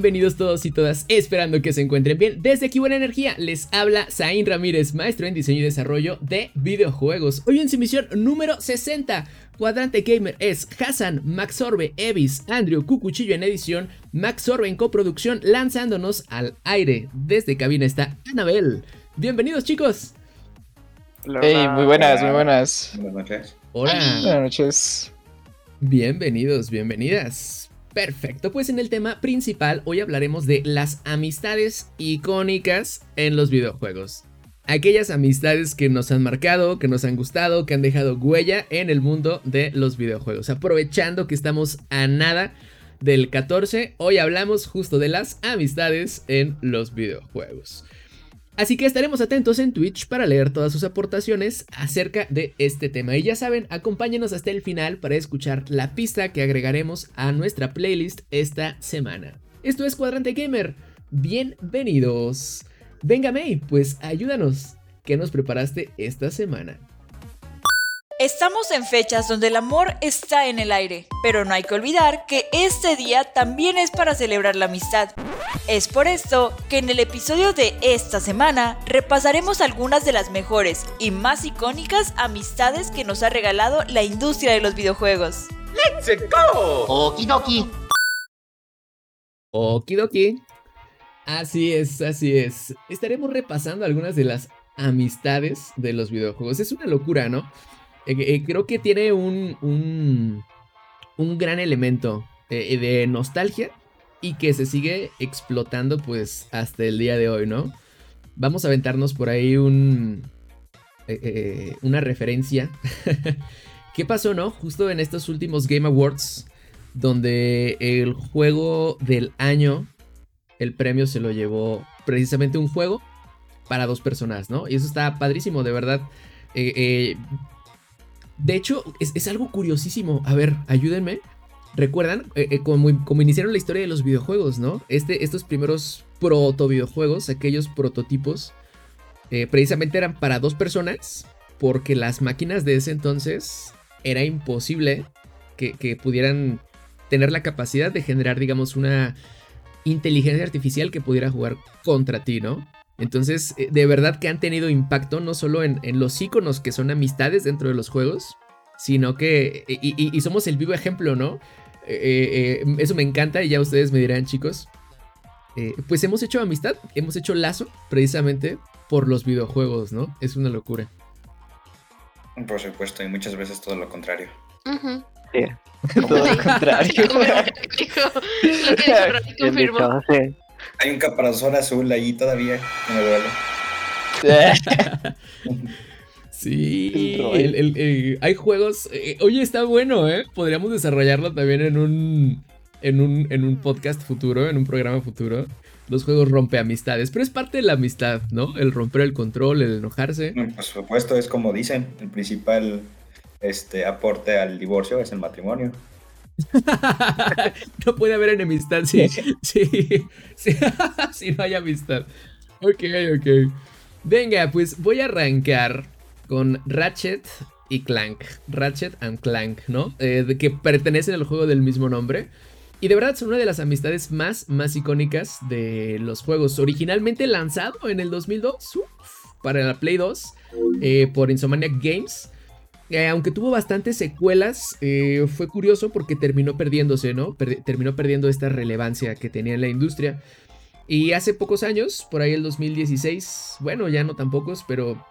Bienvenidos todos y todas, esperando que se encuentren bien. Desde aquí Buena Energía les habla Zain Ramírez, maestro en diseño y desarrollo de videojuegos. Hoy en su misión número 60, Cuadrante Gamer es Hassan, Max Orbe, Evis, Andrew, Cucuchillo en edición, Max Orbe en coproducción, lanzándonos al aire. Desde cabina está Anabel. Bienvenidos chicos. Hey, muy buenas, muy buenas. Buenas noches. Hola. Buenas noches. Bienvenidos, bienvenidas. Perfecto, pues en el tema principal hoy hablaremos de las amistades icónicas en los videojuegos. Aquellas amistades que nos han marcado, que nos han gustado, que han dejado huella en el mundo de los videojuegos. Aprovechando que estamos a nada del 14, hoy hablamos justo de las amistades en los videojuegos. Así que estaremos atentos en Twitch para leer todas sus aportaciones acerca de este tema. Y ya saben, acompáñenos hasta el final para escuchar la pista que agregaremos a nuestra playlist esta semana. Esto es Cuadrante Gamer. Bienvenidos. Venga May, pues ayúdanos. ¿Qué nos preparaste esta semana? Estamos en fechas donde el amor está en el aire, pero no hay que olvidar que este día también es para celebrar la amistad. Es por esto que en el episodio de esta semana repasaremos algunas de las mejores y más icónicas amistades que nos ha regalado la industria de los videojuegos. ¡Let's go! Okidoki. Okidoki. Así es, así es. Estaremos repasando algunas de las amistades de los videojuegos. Es una locura, ¿no? Eh, eh, creo que tiene un, un, un gran elemento eh, de nostalgia y que se sigue explotando pues hasta el día de hoy, ¿no? Vamos a aventarnos por ahí un... una referencia. ¿Qué pasó, no? Justo en estos últimos Game Awards, donde el juego del año, el premio se lo llevó precisamente un juego para dos personas, ¿no? Y eso está padrísimo, de verdad. De hecho, es, algo curiosísimo. A ver, ayúdenme. ¿Recuerdan? Eh, eh, como, como, iniciaron la historia de los videojuegos, ¿no? Este, estos primeros proto videojuegos, aquellos prototipos, eh, precisamente eran para dos personas, porque las máquinas de ese entonces era imposible que, que pudieran tener la capacidad de generar, digamos, una inteligencia artificial que pudiera jugar contra ti, ¿no? Entonces, de verdad que han tenido impacto no solo en, en los iconos que son amistades dentro de los juegos, sino que, y, y, y somos el vivo ejemplo, ¿no? Eh, eh, eso me encanta y ya ustedes me dirán, chicos. Eh, pues hemos hecho amistad, hemos hecho lazo precisamente por los videojuegos, ¿no? Es una locura. Por supuesto, y muchas veces todo lo contrario. Uh -huh. sí, todo lo contrario. lo que dijo confirmó. Hay un caparazón azul ahí todavía que me duele. Sí, el, el, el, hay juegos. Eh, oye, está bueno, ¿eh? Podríamos desarrollarlo también en un, en un. En un podcast futuro, en un programa futuro. Los juegos rompe amistades, pero es parte de la amistad, ¿no? El romper el control, el enojarse. Por supuesto, es como dicen: el principal este, aporte al divorcio es el matrimonio. no puede haber enemistad si, sí, sí, si no hay amistad. Ok, ok. Venga, pues voy a arrancar con Ratchet y Clank. Ratchet and Clank, ¿no? Eh, de que pertenecen al juego del mismo nombre. Y de verdad son una de las amistades más, más icónicas de los juegos. Originalmente lanzado en el 2002 uf, para la Play 2 eh, por Insomniac Games. Eh, aunque tuvo bastantes secuelas, eh, fue curioso porque terminó perdiéndose, ¿no? Terminó perdiendo esta relevancia que tenía en la industria. Y hace pocos años, por ahí el 2016, bueno, ya no tan pocos, pero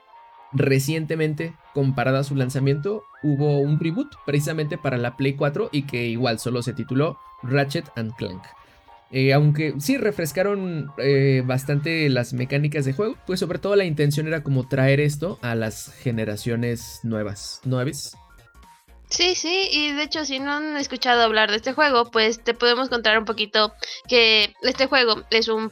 recientemente, comparado a su lanzamiento, hubo un reboot precisamente para la Play 4 y que igual solo se tituló Ratchet and Clank. Eh, aunque sí refrescaron eh, bastante las mecánicas de juego, pues sobre todo la intención era como traer esto a las generaciones nuevas. ¿Nueves? Sí, sí, y de hecho si no han escuchado hablar de este juego, pues te podemos contar un poquito que este juego es un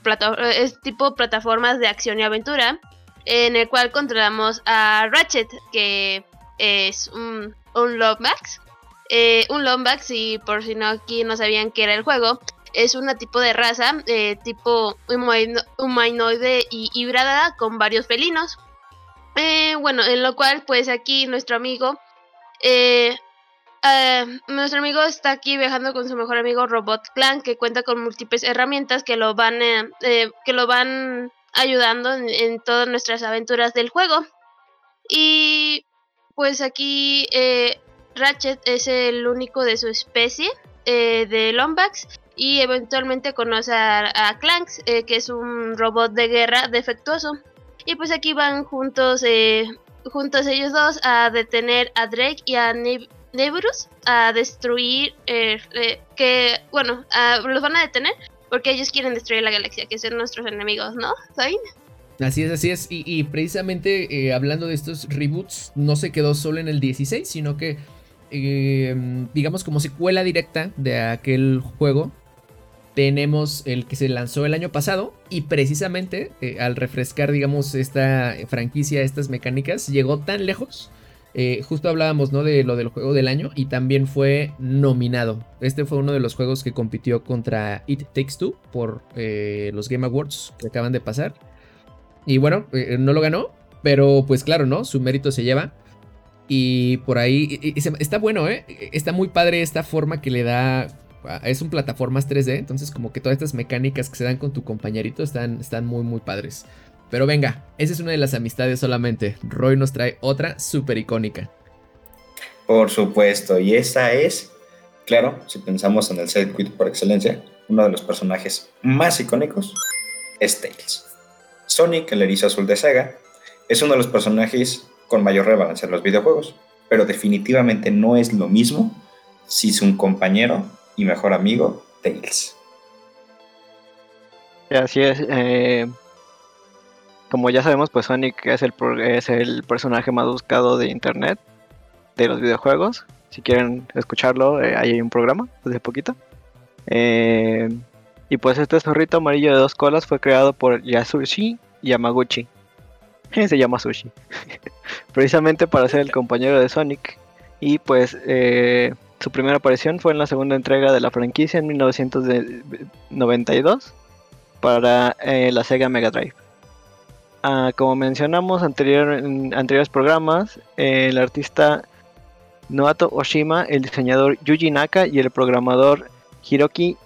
es tipo plataformas de acción y aventura en el cual controlamos a Ratchet, que es un, Lombax. Eh, un Lombax, y por si no aquí no sabían qué era el juego, es una tipo de raza, eh, tipo humanoide y híbrida con varios felinos. Eh, bueno, en lo cual pues aquí nuestro amigo eh, eh, nuestro amigo está aquí viajando con su mejor amigo Robot Clan, que cuenta con múltiples herramientas que lo van, eh, eh, que lo van ayudando en, todas nuestras aventuras del juego. Y pues aquí Ratchet es el único de su especie de Lombax y eventualmente conoce a, Clanks, que es un robot de guerra defectuoso. Y pues aquí van juntos, juntos ellos dos a detener a Drake y a Nib Nebrus a destruir, eh, eh, que, bueno, los van a detener porque ellos quieren destruir la galaxia, que son nuestros enemigos, ¿no? ¿Saben? Así es, así es. Y, precisamente eh, hablando de estos reboots, no se quedó solo en el 16, sino que, digamos, como secuela directa de aquel juego, tenemos el que se lanzó el año pasado y precisamente al refrescar, digamos, esta franquicia, estas mecánicas, llegó tan lejos eh, justo hablábamos, ¿no? De lo del juego del año y también fue nominado. Este fue uno de los juegos que compitió contra It Takes Two por eh, los Game Awards que acaban de pasar. Y bueno, eh, no lo ganó, pero pues claro, ¿no? Su mérito se lleva. Y por ahí está bueno, ¿eh? Está muy padre esta forma que le da. Es un plataformas 3D, entonces como que todas estas mecánicas que se dan con tu compañerito están, están muy, muy padres. Pero venga, esa es una de las amistades solamente. Roy nos trae otra súper icónica. Por supuesto, y esa es, claro, si pensamos en el circuit por excelencia, uno de los personajes más icónicos es Tails. Sonic, el erizo azul de Sega, es uno de los personajes con mayor relevancia en los videojuegos, pero definitivamente no es lo mismo si es un compañero y mejor amigo Tails. Así es. Eh, como ya sabemos, pues Sonic es el, es el personaje más buscado de internet de los videojuegos. Si quieren escucharlo, eh, ahí hay un programa desde poquito. Eh, y pues este zorrito amarillo de dos colas fue creado por Yasushi Yamaguchi. Se llama Sushi. Precisamente para ser el compañero de Sonic. Y pues su primera aparición fue en la segunda entrega de la franquicia en 1992 para la Sega Mega Drive. Ah, como mencionamos anterior, en anteriores programas, el artista Noato Oshima, el diseñador Yuji Naka y el programador Hiroki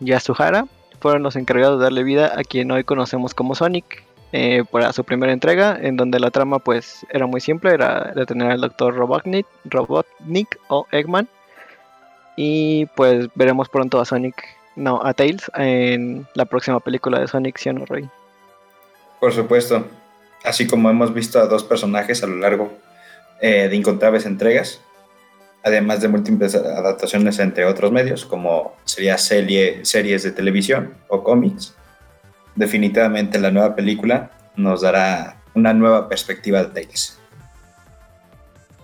Yasuhara fueron los encargados de darle vida a quien hoy conocemos como Sonic eh, para su primera entrega, en donde la trama pues era muy simple, era detener al Dr. Robotnik, Robotnik o Eggman. Y pues veremos pronto a Sonic, no, a Tails en la próxima película de Sonic, ¿sí Rey? Por supuesto, así como hemos visto a dos personajes a lo largo eh, de incontables entregas, además de múltiples adaptaciones entre otros medios, como sería serie, series de televisión o cómics. Definitivamente la nueva película nos dará una nueva perspectiva de Tales.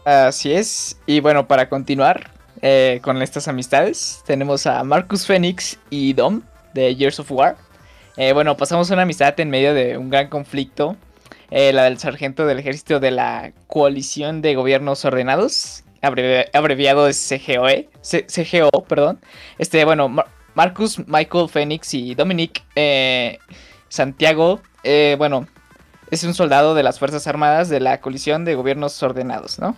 Así es, y bueno, para continuar eh, con estas amistades, tenemos a Marcus Phoenix y Dom de Years of War eh, bueno, pasamos una amistad en medio de un gran conflicto. Eh, la del sargento del ejército de la coalición de gobiernos ordenados, abreviado es CGOE, CGO, perdón. Este, bueno, Marcus, Michael, Phoenix y Dominic eh, Santiago, bueno, es un soldado de las Fuerzas Armadas de la coalición de gobiernos ordenados, ¿no?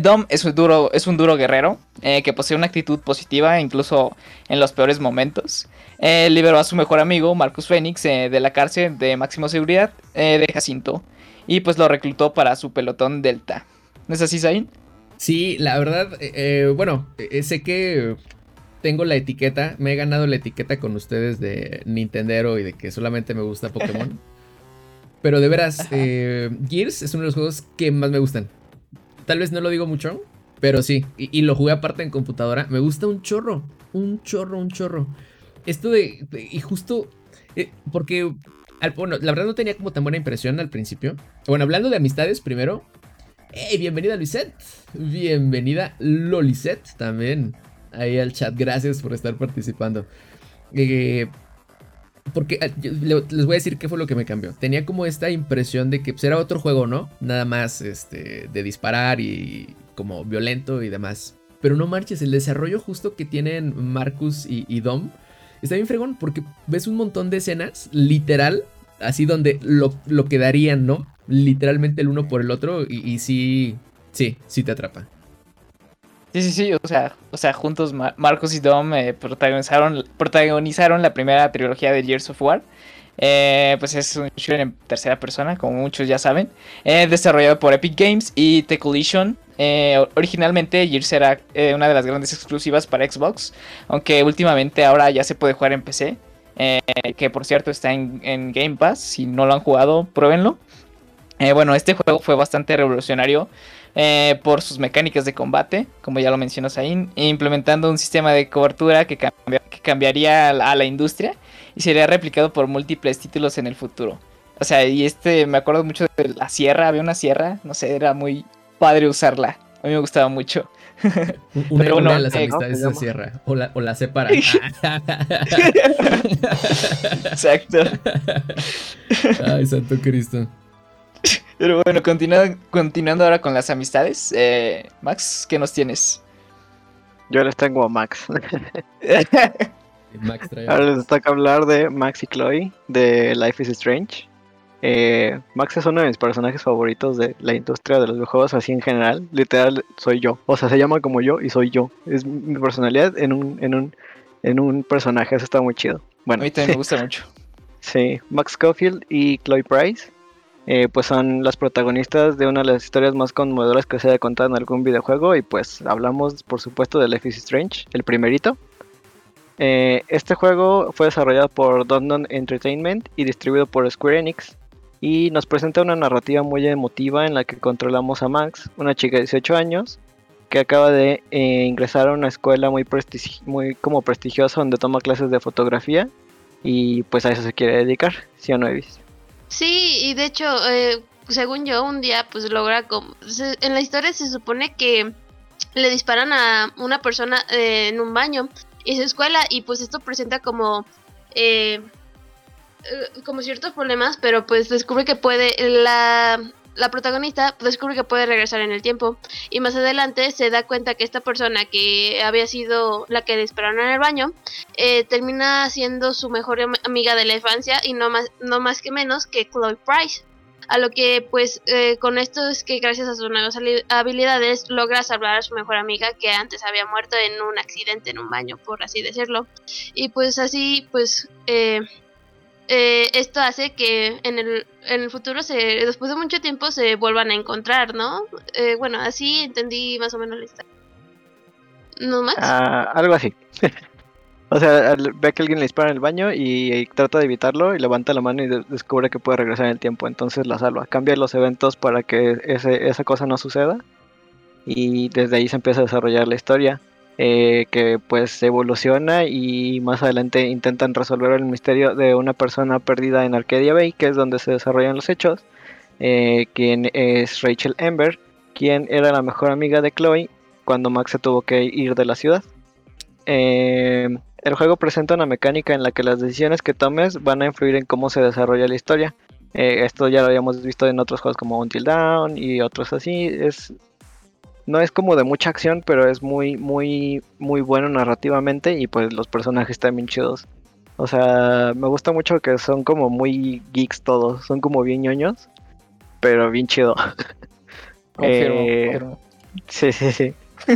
Dom es un duro, es un duro guerrero que posee una actitud positiva incluso en los peores momentos. Eh, liberó a su mejor amigo, Marcus Phoenix, eh, de la cárcel de máxima seguridad eh, de Jacinto. Y pues lo reclutó para su pelotón Delta. ¿No es así, Zain? Sí, la verdad, bueno, sé que tengo la etiqueta, me he ganado la etiqueta con ustedes de Nintendero y de que solamente me gusta Pokémon. Pero de veras, Gears es uno de los juegos que más me gustan. Tal vez no lo digo mucho, pero sí. y, lo jugué aparte en computadora. Me gusta un chorro, un chorro, un chorro esto de, y justo, eh, porque, bueno, la verdad no tenía como tan buena impresión al principio. Bueno, hablando de amistades primero, Hey, bienvenida Luisette. Bienvenida Lolisette también. Ahí al chat. Gracias por estar participando. Eh, porque ah, les voy a decir qué fue lo que me cambió. Tenía como esta impresión de que pues, era otro juego, ¿no? Nada más este, de disparar y como violento y demás. Pero no marches, el desarrollo justo que tienen Marcus y, Dom está bien fregón porque ves un montón de escenas, literal, así donde lo, lo quedarían, ¿no? Literalmente el uno por el otro y sí, sí, sí te atrapa. Sí, sí, sí, o sea, o sea juntos Marcos y Dom eh, protagonizaron, protagonizaron la primera trilogía de Years of War. Eh, pues es un shooter en tercera persona, como muchos ya saben, eh, desarrollado por Epic Games y The Collision. originalmente Gears era una de las grandes exclusivas para Xbox, aunque últimamente ahora ya se puede jugar en PC, que por cierto está en, Game Pass, si no lo han jugado, pruébenlo. Bueno, este juego fue bastante revolucionario eh, por sus mecánicas de combate, como ya lo mencionó Zain, implementando un sistema de cobertura que, cambiaría a la, industria y sería replicado por múltiples títulos en el futuro. O sea, y este, me acuerdo mucho de la sierra, había una sierra, no sé, era muy padre usarla. A mí me gustaba mucho. Una, Pero de las eh, amistades de sierra. O la, o la separa. Exacto. Ay, Santo Cristo. Pero bueno, continuando, continuando ahora con las amistades. Eh, Max, ¿qué nos tienes? Yo les tengo a Max. ahora les toca hablar de Max y Chloe de Life is Strange. Eh, Max es uno de mis personajes favoritos de la industria de los videojuegos así en general. Literal, soy yo. O sea, se llama como yo y soy yo. Es mi personalidad en un, en un, en un personaje. Eso está muy chido. Bueno, a mí también me gusta mucho. Sí, Max Schofield y Chloe Price eh, pues son las protagonistas de una de las historias más conmovedoras que se haya contado en algún videojuego y pues hablamos por supuesto de Life Strange, el primerito. Eh, este juego fue desarrollado por Dondon Entertainment y distribuido por Square Enix y nos presenta una narrativa muy emotiva en la que controlamos a Max, una chica de 18 años que acaba de eh, ingresar a una escuela muy, muy como prestigiosa donde toma clases de fotografía y pues a eso se quiere dedicar, ¿sí o no, Evis? Sí, y de hecho, eh, según yo, un día pues logra... en la historia se supone que le disparan a una persona eh, en un baño y su escuela y pues esto presenta como... Eh, como ciertos problemas, pero pues descubre que puede... La, la protagonista descubre que puede regresar en el tiempo y más adelante se da cuenta que esta persona que había sido la que dispararon en el baño eh, termina siendo su mejor amiga de la infancia y no más, no más que menos que Chloe Price. A lo que pues eh, con esto es que gracias a sus nuevas habilidades logra salvar a su mejor amiga que antes había muerto en un accidente en un baño, por así decirlo. Y pues así pues eh, eh, esto hace que en el, en el futuro, se, después de mucho tiempo, se vuelvan a encontrar, ¿no? Eh, bueno, así entendí más o menos la historia. ¿No más? Ah, algo así. o sea, ve que alguien le dispara en el baño y, trata de evitarlo y levanta la mano y descubre que puede regresar en el tiempo, entonces la salva. Cambia los eventos para que ese, esa cosa no suceda y desde ahí se empieza a desarrollar la historia. Eh, que pues evoluciona y más adelante intentan resolver el misterio de una persona perdida en Arcadia Bay, que es donde se desarrollan los hechos, eh, quien es Rachel Ember, quien era la mejor amiga de Chloe cuando Max se tuvo que ir de la ciudad. Eh, el juego presenta una mecánica en la que las decisiones que tomes van a influir en cómo se desarrolla la historia. esto ya lo habíamos visto en otros juegos como Until Dawn y otros así. Es no es como de mucha acción, pero es muy, muy, muy bueno narrativamente y pues los personajes están bien chidos. O sea, me gusta mucho que son como muy geeks todos, son como bien ñoños, pero bien chido. eh, Sí, sí, sí.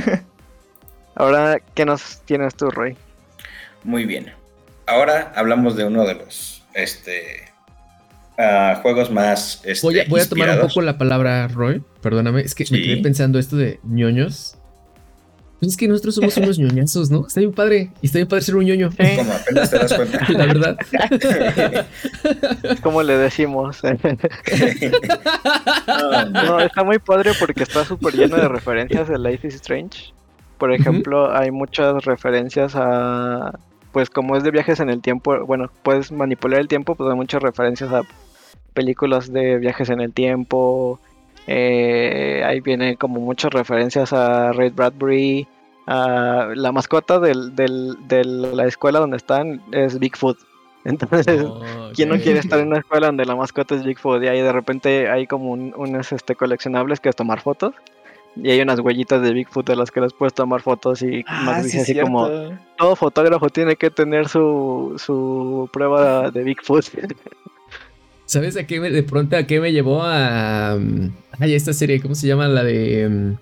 Ahora, ¿qué nos tienes tú, Roy? Muy bien. Ahora hablamos de uno de los este, juegos más. Este, voy, a, tomar un poco la palabra, Roy. Perdóname, es que me quedé pensando esto de ñoños. Pues es que nosotros somos unos ñoñazos, ¿no? Está bien padre. Y está bien padre ser un ñoño. Como apenas te das cuenta. La verdad. ¿Cómo le decimos? no, está muy padre porque está súper lleno de referencias de Life is Strange. Por ejemplo, hay muchas referencias a. Pues como es de viajes en el tiempo, bueno, puedes manipular el tiempo, pues hay muchas referencias a películas de viajes en el tiempo, Eh, ahí vienen como muchas referencias a Ray Bradbury. a la mascota del, del- de la escuela donde están es Bigfoot. Entonces, Oh, ¿quién no quiere estar en una escuela donde la mascota es Bigfoot? Y ahí de repente hay como un- unos este, coleccionables que es tomar fotos. Y hay unas huellitas de Bigfoot de las que les puedes tomar fotos y Ah, Max sí, así como, todo fotógrafo tiene que tener su, su prueba de Bigfoot. ¿Sabes a qué me, de pronto a qué me llevó a. um, Ay, esta serie, ¿cómo se llama? La de. um,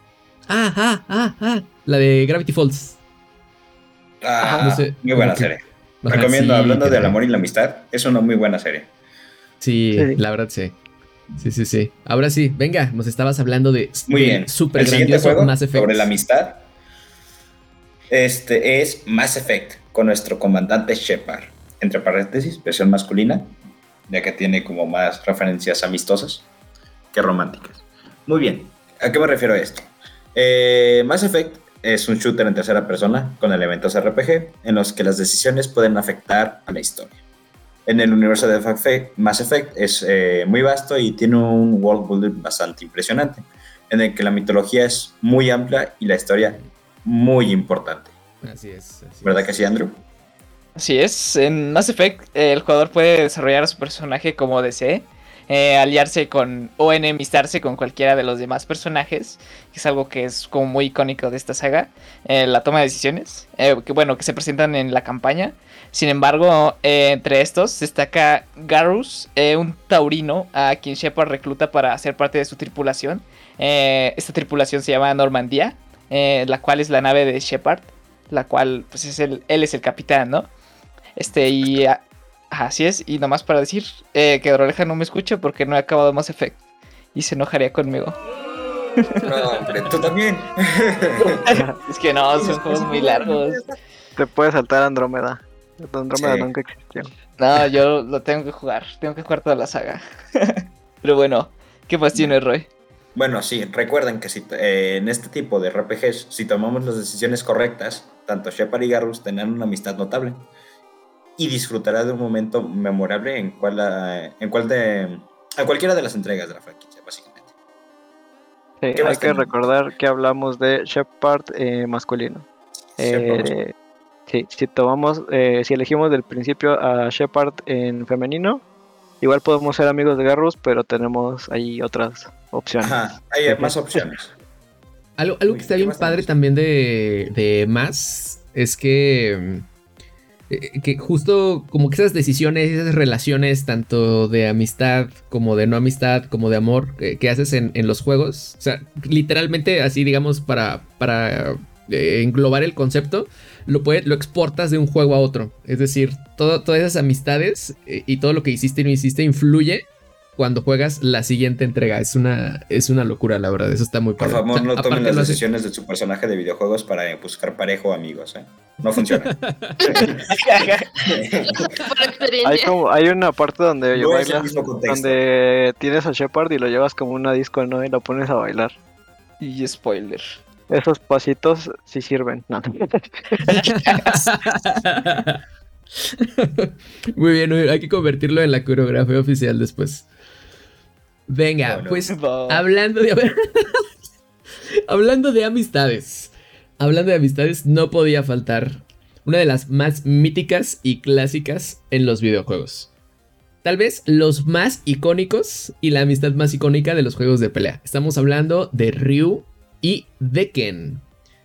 Ah, ah, ah, ah. La de Gravity Falls. Ah, No sé, muy buena que- serie. Ajá, Recomiendo, sí, hablando del amor y la amistad, es una muy buena serie. Sí, Sí. la verdad sí. Sí, sí, sí. Ahora sí, venga, nos estabas hablando de. Muy bien. Super el siguiente grandioso juego Mass Effect. sobre la amistad este es Mass Effect con nuestro comandante Shepard. Entre paréntesis, versión masculina, ya que tiene como más referencias amistosas que románticas. Muy bien, ¿a qué me refiero a esto? Eh, Mass Effect es un shooter en tercera persona con elementos RPG en los que las decisiones pueden afectar a la historia. En el universo de Mass Effect es eh, muy vasto y tiene un world building bastante impresionante, en el que la mitología es muy amplia y la historia muy importante. Así es. así ¿Verdad es. que sí, Andrew? Así es, en Mass Effect el jugador puede desarrollar a su personaje como desee, eh, aliarse con o enemistarse con cualquiera de los demás personajes, que es algo que es como muy icónico de esta saga, eh, la toma de decisiones, eh, que bueno, que se presentan en la campaña. Sin embargo, eh, entre estos destaca Garrus, un taurino a quien Shepard recluta para ser parte de su tripulación. Esta tripulación se llama Normandía, la cual es la nave de Shepard, la cual pues es el, él es el capitán, ¿no? Este, y a- así es, y nomás para decir eh, que Droleja no me escucha porque no he acabado Mass Effect y se enojaría conmigo. No, hombre, tú también. es que no, son juegos muy largos. Te puede saltar Andrómeda. Andrómeda Sí. nunca existió. No, yo lo tengo que jugar, tengo que jugar toda la saga. Pero bueno, ¿qué más tiene Roy? Bueno, sí, recuerden que si, eh, en este tipo de RPGs, si tomamos las decisiones correctas, tanto Shepard y Garrus tendrán una amistad notable y disfrutará de un momento memorable en cual, eh, en cual de, en cualquiera de las entregas de la franquicia, básicamente. Sí, ¿Qué más hay que recordar que hablamos de Shepard eh, masculino. Shepard, Eh, sí, si tomamos, eh, si elegimos del principio a Shepard en femenino, igual podemos ser amigos de Garrus, pero tenemos ahí otras opciones. Ajá, hay más opciones. Algo, algo que está ¿qué bien padre también de, de más es que, que justo como que esas decisiones, esas relaciones, tanto de amistad como de no amistad, como de amor, que, que haces en, en los juegos, o sea, literalmente así, digamos, para, para eh, englobar el concepto, lo, puede, lo exportas de un juego a otro. Es decir, todo, todas esas amistades eh, y todo lo que hiciste y no hiciste influye cuando juegas la siguiente entrega. Es una, es una locura, la verdad. Eso está muy Por padre. favor, O sea, no aparte tomen las decisiones de su personaje de videojuegos para buscar parejo o amigos, ¿eh? No funciona. Por Hay, como, hay una parte donde No bailas, donde tienes a Shepard y lo llevas como una disco, ¿no? Y lo pones a bailar. Y spoiler. Esos pasitos sí sirven. No. Muy bien, muy bien, hay que convertirlo en la coreografía oficial después. Venga, Bueno. pues hablando de hablando de amistades. Hablando de amistades, no podía faltar una de las más míticas y clásicas en los videojuegos. Tal vez los más icónicos y la amistad más icónica de los juegos de pelea. Estamos hablando de Ryu y de Ken.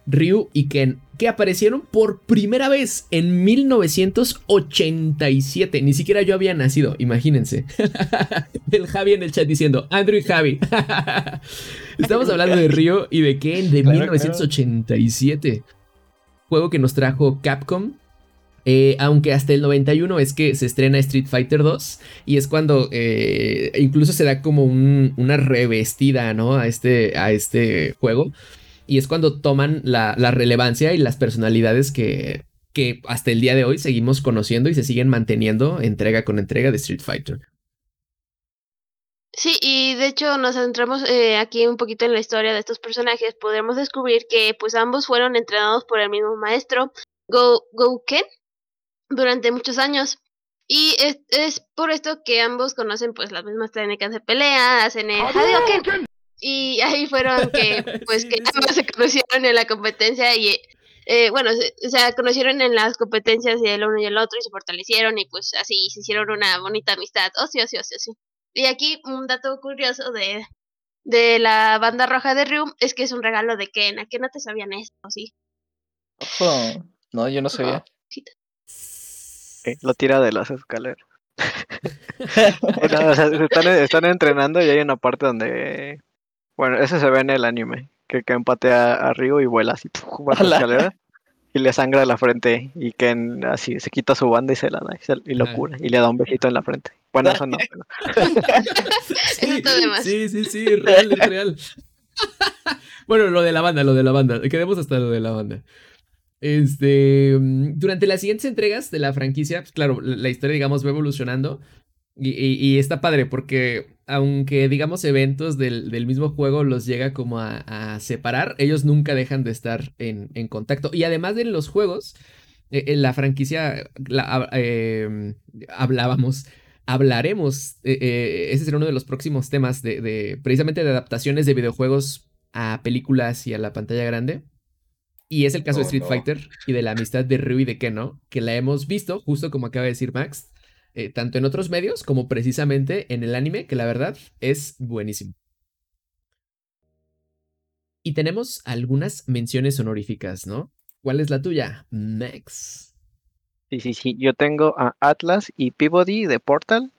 Ryu y Ken, que aparecieron por primera vez en 1987. Ni siquiera yo había nacido, imagínense. el Javi en el chat diciendo, Andrew y Javi. Estamos hablando de Ryu y de Ken de Claro, 1987. Juego que nos trajo Capcom. Eh, aunque hasta el 91 es que se estrena Street Fighter 2 y es cuando eh, incluso se da como un- una revestida ¿no? a, este, a este juego y es cuando toman la, la relevancia y las personalidades que, que hasta el día de hoy seguimos conociendo y se siguen manteniendo entrega con entrega de Street Fighter. Sí, y de hecho nos centramos eh, aquí un poquito en la historia de estos personajes. Podremos descubrir que pues ambos fueron entrenados por el mismo maestro, Go Gouken, durante muchos años. Y es, es por esto que ambos conocen pues las mismas técnicas de pelea, hacen el Hadouken. Y ahí fueron que, pues, Sí, que ambos se conocieron en la competencia y, eh, bueno, se, se conocieron en las competencias del uno y el otro y se fortalecieron y pues así se hicieron una bonita amistad. Oh, sí, oh, sí, oh, sí, oh, sí. Y aquí un dato curioso de, de la banda roja de Ryu es que es un regalo de Ken. ¿A qué no te sabían esto? Sí. Ojo. No, yo no sabía. Eh, Lo tira de las escaleras. O sea, están, están entrenando y hay una parte donde. Bueno, eso se ve en el anime. Que Ken patea a Ryu y vuela así ¡puf! por la Ala. escalera. Y le sangra la frente. Y Ken así se quita su banda y se la da. Y, se- y lo cura. Y le da un besito en la frente. Bueno, eso no. pero- Sí, sí, sí, sí, es real, es real. bueno, lo de la banda, lo de la banda. Quedemos hasta lo de la banda. Este, mm, durante las siguientes entregas de la franquicia, pues claro, la la historia, digamos, va evolucionando. Y, y- y está padre porque, aunque, digamos, eventos del, del mismo juego los llega como a, a separar, ellos nunca dejan de estar en, en contacto. Y además de los juegos, eh, en la franquicia, la- eh, hablábamos hablaremos, eh, eh, ese será uno de los próximos temas de, de- precisamente de adaptaciones de videojuegos a películas y a la pantalla grande. Y es el caso de Oh, Street no. Fighter y de la amistad de Ryu y de Keno, que la hemos visto, justo como acaba de decir Max, eh, tanto en otros medios como precisamente en el anime, que la verdad es buenísimo. Y tenemos algunas menciones honoríficas, ¿no? ¿Cuál es la tuya, Max? Sí, sí, sí. Yo tengo a Atlas y Peabody de Portal.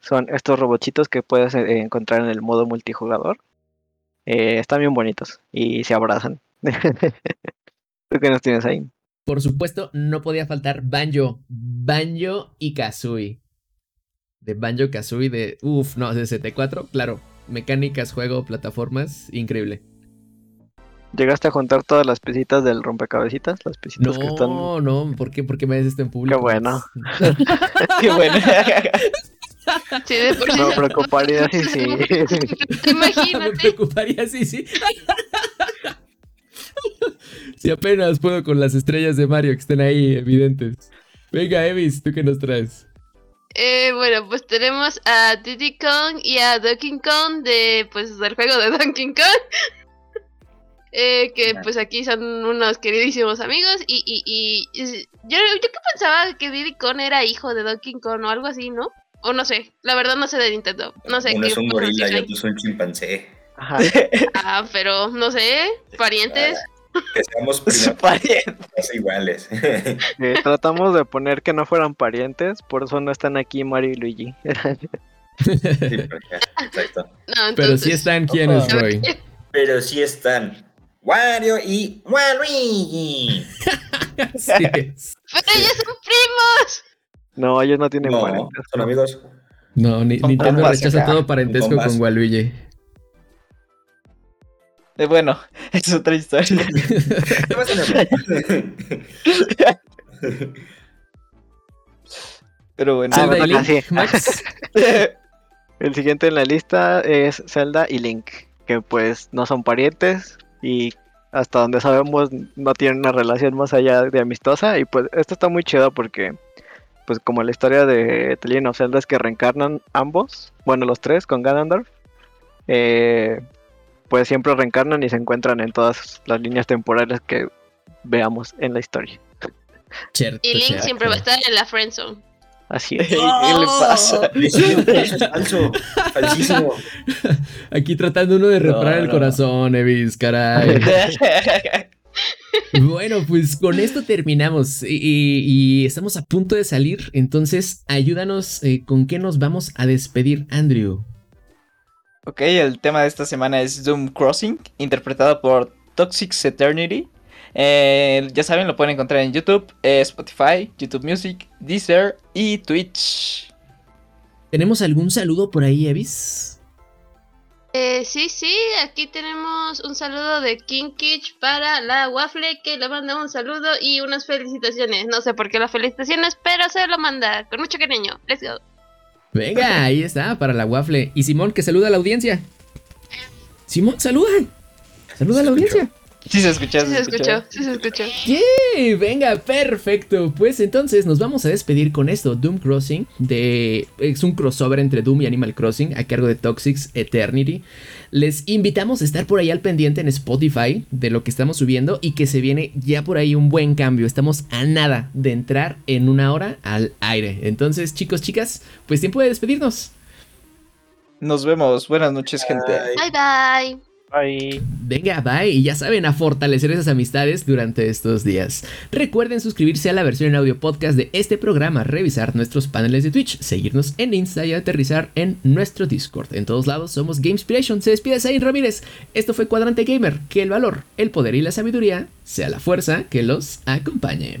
Son estos robotitos que puedes eh, encontrar en el modo multijugador. Eh, están bien bonitos y se abrazan. ¿Tú qué nos tienes ahí? Por supuesto, no podía faltar Banjo. Banjo y Kazooie. De Banjo Kazooie de. Uf, no, de 64, claro. Mecánicas, juego, plataformas, increíble. ¿Llegaste a juntar todas las piecitas del rompecabecitas? Las piecitas que están. No, no, ¿por qué, ¿por qué me haces esto en público? bueno. Qué bueno. Sí, de por sí me preocuparía si sí. me Imagínate. preocuparía, sí, sí. si apenas puedo con las estrellas de Mario que estén ahí evidentes. Venga, Evis, ¿tú qué nos traes? Eh, bueno, pues tenemos a Diddy Kong y a Donkey Kong de, pues, del juego de Donkey Kong. Eh, que pues aquí son unos queridísimos amigos y, y, y- y yo, yo que pensaba que Diddy Kong era hijo de Donkey Kong o algo así, ¿no? O no sé, la verdad no sé de Nintendo, no sé Uno es un gorila y otro es un chimpancé. Ajá. Ah, pero no sé, parientes. Que seamos Su primos pariente. iguales. Eh, tratamos de poner que no fueran parientes, por eso no están aquí Mario y Luigi. Sí, exacto. No, entonces, Pero sí están quiénes, Ojo. Roy. Pero sí están Wario y Waluigi. Es. Pero ellos son primos. No, ellos no tienen No, parientes. son amigos. No, ni- Nintendo rechaza acá. todo parentesco con Waluigi. Eh, bueno, es otra historia. Pero bueno. Ah, bueno, Link, sí. Max. El siguiente en la lista es Zelda y Link, que pues no son parientes y hasta donde sabemos no tienen una relación más allá de amistosa y pues esto está muy chido porque pues como la historia de The Legend of Zelda es que reencarnan ambos, bueno los tres con Ganondorf, eh, pues siempre reencarnan y se encuentran en todas las líneas temporales que veamos en la historia. Cierto, Y Link cierto. siempre va a estar en la friendzone. Así ¿Qué es. le pasa? Eso es falso, falsísimo. Aquí tratando uno de reparar No, el corazón, Evis, caray. Bueno, pues con esto terminamos y, y- y estamos a punto de salir. Entonces, ayúdanos eh, con qué nos vamos a despedir, Andrew. Ok, el tema de esta semana es Doom Crossing, interpretado por Toxic Eternity. Eh, ya saben, lo pueden encontrar en YouTube, eh, Spotify, YouTube Music, Deezer y Twitch. ¿Tenemos algún saludo por ahí, Evis? Eh, sí, sí, aquí tenemos un saludo de King Kitch para la Waffle que le manda un saludo y unas felicitaciones. No sé por qué las felicitaciones, pero se lo manda con mucho cariño. Let's go. Venga, ahí está, para la waffle. Y Simón, que saluda a la audiencia. Simón, saluda. Saluda a la audiencia. Sí se escuchó, Sí se escuchó, sí se escuchó. ¡Yay! Venga, perfecto. Pues entonces nos vamos a despedir con esto. Doom Crossing de es un crossover entre Doom y Animal Crossing a cargo de Toxics Eternity. Les invitamos a estar por ahí al pendiente en Spotify de lo que estamos subiendo y que se viene ya por ahí un buen cambio. Estamos a nada de entrar en una hora al aire. Entonces, chicos, chicas, pues tiempo de despedirnos. Nos vemos. Buenas noches, gente. Bye bye. Bye. Venga, bye. Y ya saben, a fortalecer esas amistades durante estos días. Recuerden suscribirse a la versión en audio podcast de este programa, revisar nuestros paneles de Twitch, seguirnos en Insta y aterrizar en nuestro Discord. En todos lados somos Gamespiration. Se despide Zain Ramírez. Esto fue Cuadrante Gamer. Que el valor, el poder y la sabiduría sea la fuerza que los acompañe.